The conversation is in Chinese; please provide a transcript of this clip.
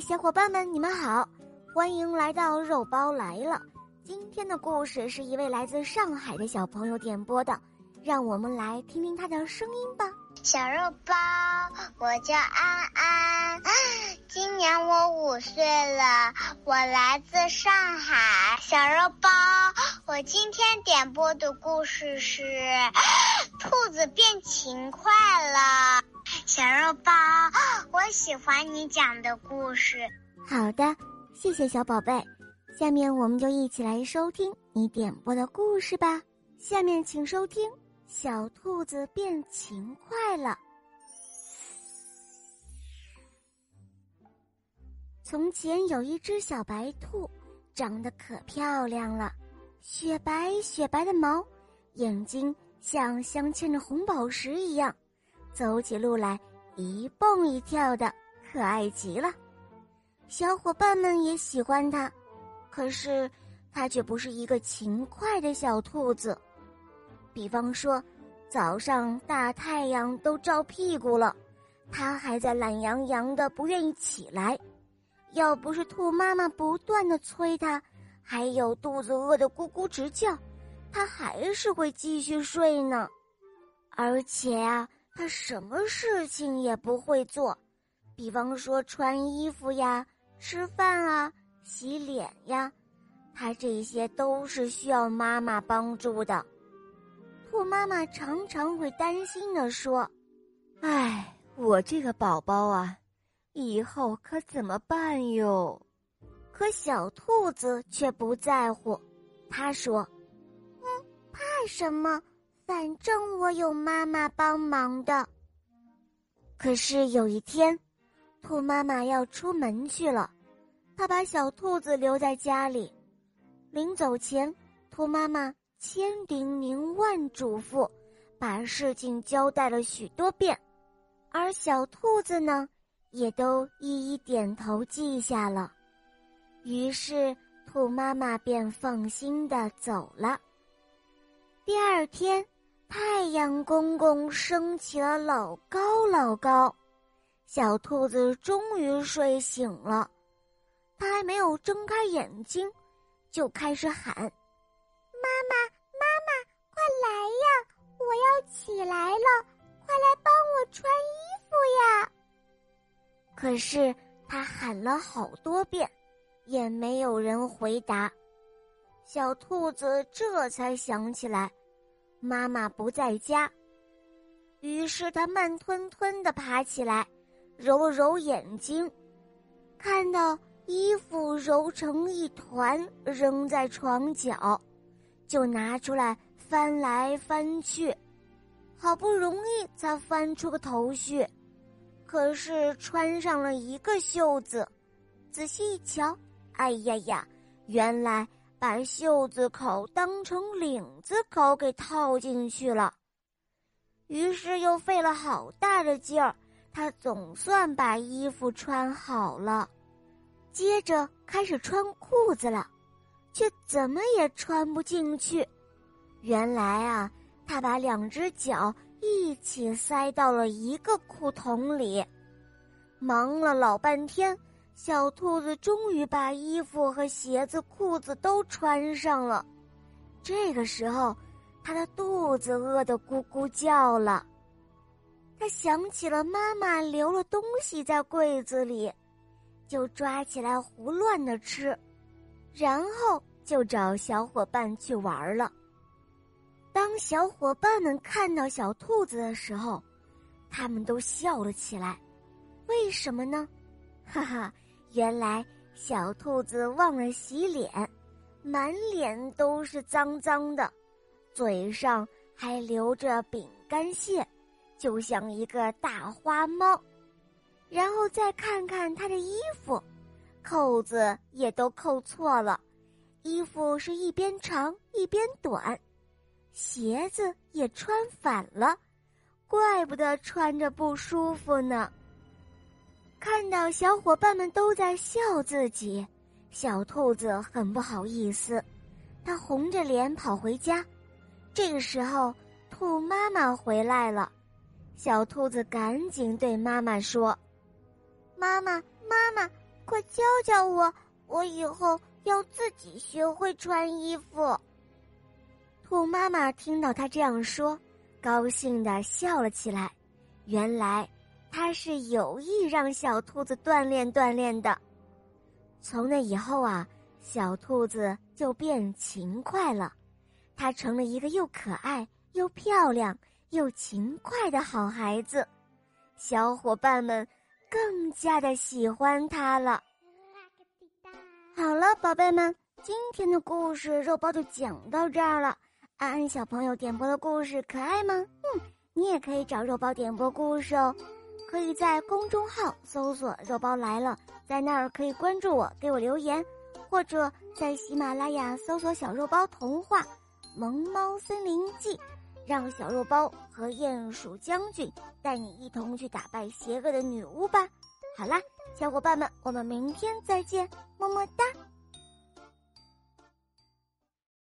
小伙伴们，你们好，欢迎来到肉包来了。今天的故事是一位来自上海的小朋友点播的，让我们来听听他的声音吧。小肉包，我叫安安，今年我五岁了，我来自上海。小肉包，我今天点播的故事是《兔子变勤快了》。小肉包，我喜欢你讲的故事。好的，谢谢小宝贝。下面我们就一起来收听你点播的故事吧。下面请收听《小兔子变勤快了》。从前有一只小白兔，长得可漂亮了，雪白雪白的毛，眼睛像镶嵌着红宝石一样。走起路来一蹦一跳的，可爱极了。小伙伴们也喜欢它，可是它却不是一个勤快的小兔子。比方说，早上大太阳都照屁股了，它还在懒洋洋的不愿意起来。要不是兔妈妈不断的催它，还有肚子饿的咕咕直叫，它还是会继续睡呢。而且啊。他什么事情也不会做，比方说穿衣服呀、吃饭啊、洗脸呀，他这些都是需要妈妈帮助的。兔妈妈常常会担心的说：“哎，我这个宝宝啊，以后可怎么办哟？”可小兔子却不在乎，他说：“嗯，怕什么？”反正我有妈妈帮忙的。可是有一天，兔妈妈要出门去了，她把小兔子留在家里。临走前，兔妈妈千叮咛万嘱咐，把事情交代了许多遍，而小兔子呢，也都一一点头记下了。于是，兔妈妈便放心的走了。第二天。太阳公公升起了老高老高，小兔子终于睡醒了。它还没有睁开眼睛，就开始喊：“妈妈，妈妈，快来呀！我要起来了，快来帮我穿衣服呀！”可是它喊了好多遍，也没有人回答。小兔子这才想起来。妈妈不在家，于是他慢吞吞的爬起来，揉了揉眼睛，看到衣服揉成一团扔在床角，就拿出来翻来翻去，好不容易才翻出个头绪，可是穿上了一个袖子，仔细一瞧，哎呀呀，原来。把袖子口当成领子口给套进去了，于是又费了好大的劲儿，他总算把衣服穿好了。接着开始穿裤子了，却怎么也穿不进去。原来啊，他把两只脚一起塞到了一个裤筒里，忙了老半天。小兔子终于把衣服和鞋子、裤子都穿上了。这个时候，它的肚子饿得咕咕叫了。它想起了妈妈留了东西在柜子里，就抓起来胡乱的吃，然后就找小伙伴去玩了。当小伙伴们看到小兔子的时候，他们都笑了起来。为什么呢？哈哈。原来小兔子忘了洗脸，满脸都是脏脏的，嘴上还留着饼干屑，就像一个大花猫。然后再看看他的衣服，扣子也都扣错了，衣服是一边长一边短，鞋子也穿反了，怪不得穿着不舒服呢。看到小伙伴们都在笑自己，小兔子很不好意思，它红着脸跑回家。这个时候，兔妈妈回来了，小兔子赶紧对妈妈说：“妈妈，妈妈，快教教我，我以后要自己学会穿衣服。”兔妈妈听到他这样说，高兴的笑了起来。原来他是有意让小兔子锻炼锻炼的。从那以后啊，小兔子就变勤快了，它成了一个又可爱又漂亮又勤快的好孩子。小伙伴们更加的喜欢它了。好了，宝贝们，今天的故事肉包就讲到这儿了。安安小朋友点播的故事可爱吗？嗯，你也可以找肉包点播故事哦，可以在公众号搜索“肉包来了”，在那儿可以关注我，给我留言，或者在喜马拉雅搜索“小肉包童话萌猫森林记”，让小肉包和鼹鼠将军带你一同去打败邪恶的女巫吧。好啦，小伙伴们，我们明天再见，么么哒。